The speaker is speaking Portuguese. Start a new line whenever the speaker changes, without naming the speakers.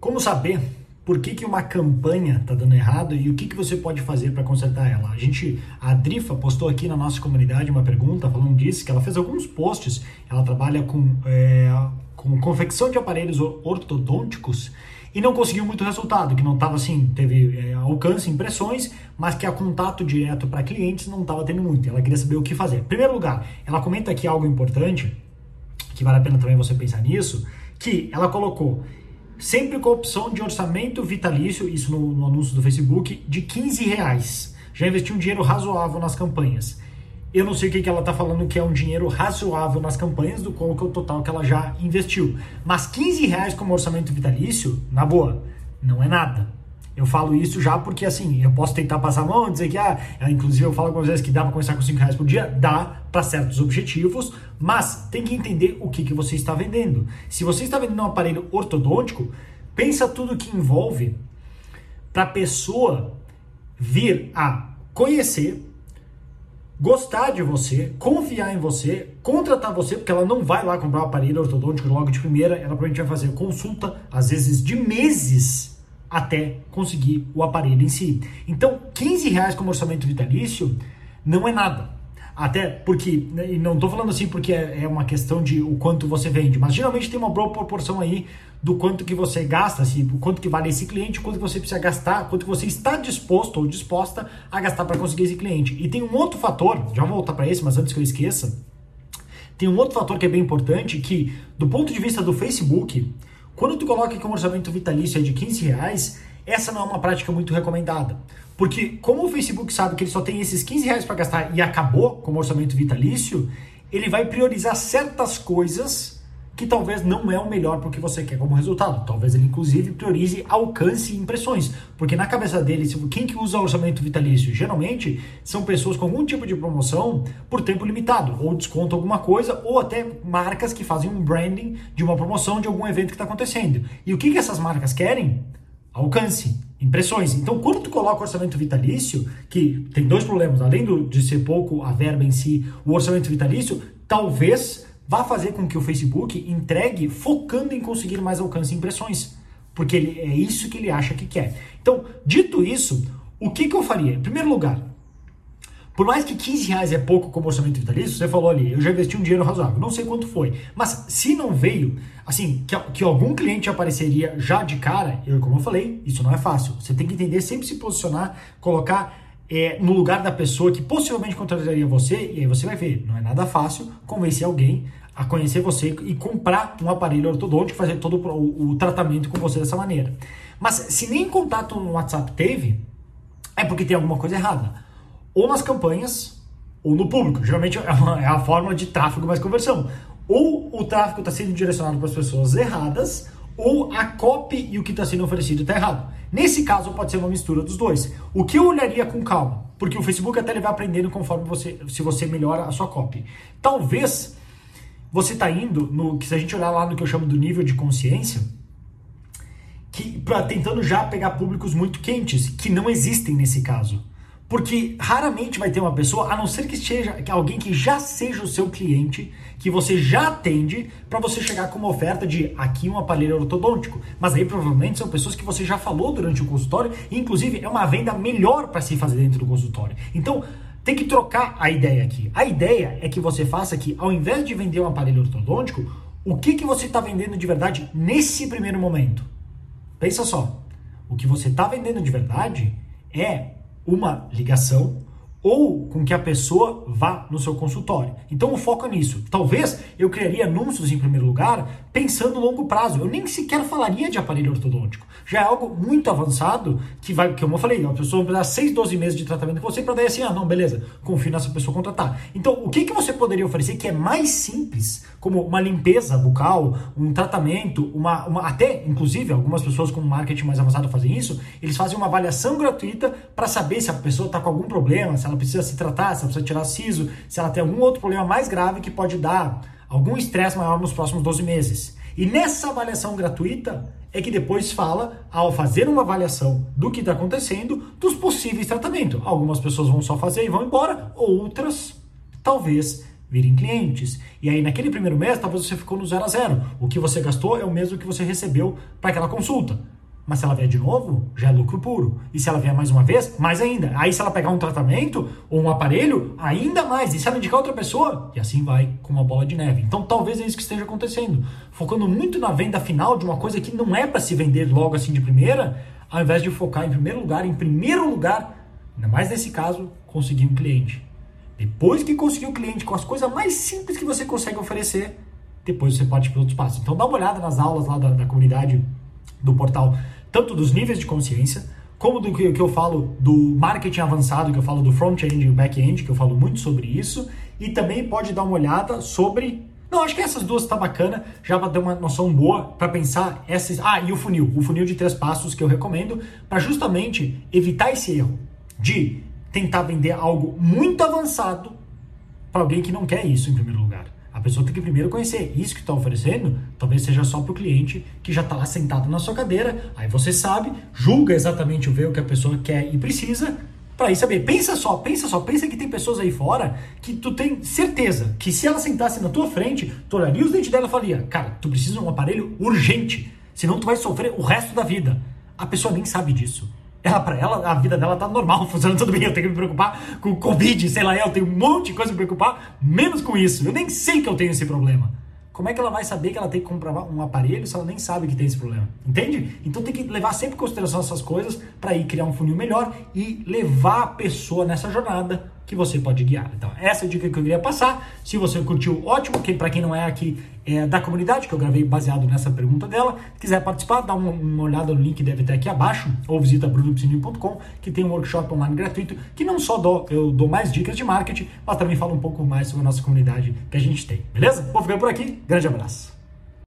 Como saber por que, que uma campanha está dando errado e o que, que você pode fazer para consertar ela? A gente, a Drifa postou aqui na nossa comunidade uma pergunta falando disso, que ela fez alguns posts, ela trabalha com, é, com confecção de aparelhos ortodônticos e não conseguiu muito resultado, que não estava assim, teve é, alcance, impressões, mas que a contato direto para clientes não estava tendo muito. Ela queria saber o que fazer. Em primeiro lugar, ela comenta aqui algo importante, que vale a pena também você pensar nisso, que ela colocou sempre com a opção de orçamento vitalício, isso no, no anúncio do Facebook, de 15 reais. Já investiu um dinheiro razoável nas campanhas. Eu não sei o que, que ela está falando que é um dinheiro razoável nas campanhas, do qual que é o total que ela já investiu. Mas 15 reais como orçamento vitalício, na boa, não é nada. Eu falo isso já porque, assim, eu posso tentar passar a mão, dizer que, ah, é, inclusive eu falo algumas vezes que dá para começar com 5 reais por dia, dá para certos objetivos, mas tem que entender o que, que você está vendendo. Se você está vendendo um aparelho ortodôntico, pensa tudo que envolve para a pessoa vir a conhecer, gostar de você, confiar em você, contratar você, porque ela não vai lá comprar um aparelho ortodôntico logo de primeira, ela provavelmente vai fazer consulta, às vezes de meses até conseguir o aparelho em si. Então, 15 reais como orçamento vitalício não é nada. Até porque, né, e não estou falando assim porque é, é uma questão de o quanto você vende, mas geralmente tem uma boa proporção aí do quanto que você gasta, assim, o quanto que vale esse cliente, quanto você precisa gastar, quanto você está disposto ou disposta a gastar para conseguir esse cliente. E tem um outro fator, já vou voltar para esse, mas antes que eu esqueça, tem um outro fator que é bem importante, que do ponto de vista do Facebook, quando tu coloca que um orçamento vitalício é de 15 reais, essa não é uma prática muito recomendada. Porque como o Facebook sabe que ele só tem esses 15 reais para gastar e acabou com o orçamento vitalício, ele vai priorizar certas coisas que talvez não é o melhor para o que você quer como resultado. Talvez ele, inclusive, priorize alcance e impressões. Porque na cabeça dele, quem que usa orçamento vitalício? Geralmente são pessoas com algum tipo de promoção por tempo limitado, ou desconto alguma coisa, ou até marcas que fazem um branding de uma promoção de algum evento que está acontecendo. E o que, que essas marcas querem? Alcance, impressões. Então, quando tu coloca orçamento vitalício, que tem dois problemas, além do, de ser pouco a verba em si, o orçamento vitalício, talvez vá fazer com que o Facebook entregue focando em conseguir mais alcance e impressões. Porque ele, é isso que ele acha que quer. Então, dito isso, o que, que eu faria? Em primeiro lugar, por mais que 15 reais é pouco como orçamento vitalício, você falou ali, eu já investi um dinheiro razoável, não sei quanto foi. Mas se não veio, assim, que, que algum cliente apareceria já de cara, eu, como eu falei, isso não é fácil. Você tem que entender, sempre se posicionar, colocar é, no lugar da pessoa que possivelmente contrataria você, e aí você vai ver, não é nada fácil convencer alguém a conhecer você e comprar um aparelho ortodôntico, fazer todo o, o tratamento com você dessa maneira. Mas se nem contato no WhatsApp teve, é porque tem alguma coisa errada. Ou nas campanhas, ou no público. Geralmente é, uma, é a fórmula de tráfego mais conversão. Ou o tráfego está sendo direcionado para as pessoas erradas, ou a copy e o que está sendo oferecido está errado. Nesse caso, pode ser uma mistura dos dois. O que eu olharia com calma, porque o Facebook até ele vai aprendendo conforme você, se você melhora a sua copy. Talvez você está indo no se a gente olhar lá no que eu chamo do nível de consciência, que pra, tentando já pegar públicos muito quentes, que não existem nesse caso. Porque raramente vai ter uma pessoa, a não ser que seja alguém que já seja o seu cliente, que você já atende, para você chegar com uma oferta de aqui um aparelho ortodôntico. Mas aí provavelmente são pessoas que você já falou durante o consultório, e inclusive é uma venda melhor para se fazer dentro do consultório. Então, tem que trocar a ideia aqui. A ideia é que você faça que, ao invés de vender um aparelho ortodôntico, o que, que você está vendendo de verdade nesse primeiro momento? Pensa só. O que você está vendendo de verdade é uma ligação ou com que a pessoa vá no seu consultório. Então o foco é nisso. Talvez eu criaria anúncios em primeiro lugar pensando no longo prazo. Eu nem sequer falaria de aparelho ortodôntico. Já é algo muito avançado que vai, que como eu falei, a pessoa vai precisar 6, 12 meses de tratamento com você para daí assim, ah, não, beleza, confio nessa pessoa contratar. Então, o que, que você poderia oferecer que é mais simples, como uma limpeza bucal, um tratamento, uma, uma até, inclusive, algumas pessoas com marketing mais avançado fazem isso, eles fazem uma avaliação gratuita para saber se a pessoa está com algum problema, se ela precisa se tratar, se ela precisa tirar siso, se ela tem algum outro problema mais grave que pode dar algum estresse maior nos próximos 12 meses. E nessa avaliação gratuita é que depois fala, ao fazer uma avaliação do que está acontecendo, dos possíveis tratamentos. Algumas pessoas vão só fazer e vão embora, outras talvez virem clientes. E aí, naquele primeiro mês, talvez você ficou no zero a zero. O que você gastou é o mesmo que você recebeu para aquela consulta. Mas se ela vier de novo, já é lucro puro. E se ela vier mais uma vez, mais ainda. Aí se ela pegar um tratamento ou um aparelho, ainda mais. E se ela indicar outra pessoa, e assim vai com uma bola de neve. Então talvez é isso que esteja acontecendo. Focando muito na venda final de uma coisa que não é para se vender logo assim de primeira, ao invés de focar em primeiro lugar, em primeiro lugar, ainda mais nesse caso, conseguir um cliente. Depois que conseguir o um cliente com as coisas mais simples que você consegue oferecer, depois você ir para outros passos. Então dá uma olhada nas aulas lá da, da comunidade do portal tanto dos níveis de consciência, como do que, eu falo do marketing avançado, que eu falo do front-end e back-end, que eu falo muito sobre isso, e também pode dar uma olhada sobre. Não, acho que essas duas tá bacana, já para ter uma noção boa para pensar esses. Ah, e o funil, o funil de três passos que eu recomendo para justamente evitar esse erro de tentar vender algo muito avançado para alguém que não quer isso em primeiro lugar. A pessoa tem que primeiro conhecer isso que está oferecendo, talvez seja só para o cliente que já está lá sentado na sua cadeira. Aí você sabe, julga exatamente o ver o que a pessoa quer e precisa, para ir saber. Pensa só, pensa só, pensa que tem pessoas aí fora que tu tem certeza que se ela sentasse na tua frente, tu olharia os dentes dela e falaria, cara, tu precisa de um aparelho urgente, senão tu vai sofrer o resto da vida. A pessoa nem sabe disso. Ela, pra ela, a vida dela tá normal, funcionando tudo bem. Eu tenho que me preocupar com o Covid, sei lá, eu tenho um monte de coisa pra me preocupar, menos com isso. Eu nem sei que eu tenho esse problema. Como é que ela vai saber que ela tem que comprar um aparelho se ela nem sabe que tem esse problema? Entende? Então tem que levar sempre em consideração essas coisas para ir criar um funil melhor e levar a pessoa nessa jornada que você pode guiar. Então, essa é a dica que eu queria passar. Se você curtiu, ótimo. Que, para quem não é aqui é, da comunidade, que eu gravei baseado nessa pergunta dela, quiser participar, dá uma, uma olhada no link, deve ter aqui abaixo, ou visita brunopsininho.com, que tem um workshop online gratuito, que não só dou, eu dou mais dicas de marketing, mas também falo um pouco mais sobre a nossa comunidade que a gente tem. Beleza? Vou ficar por aqui. Grande abraço.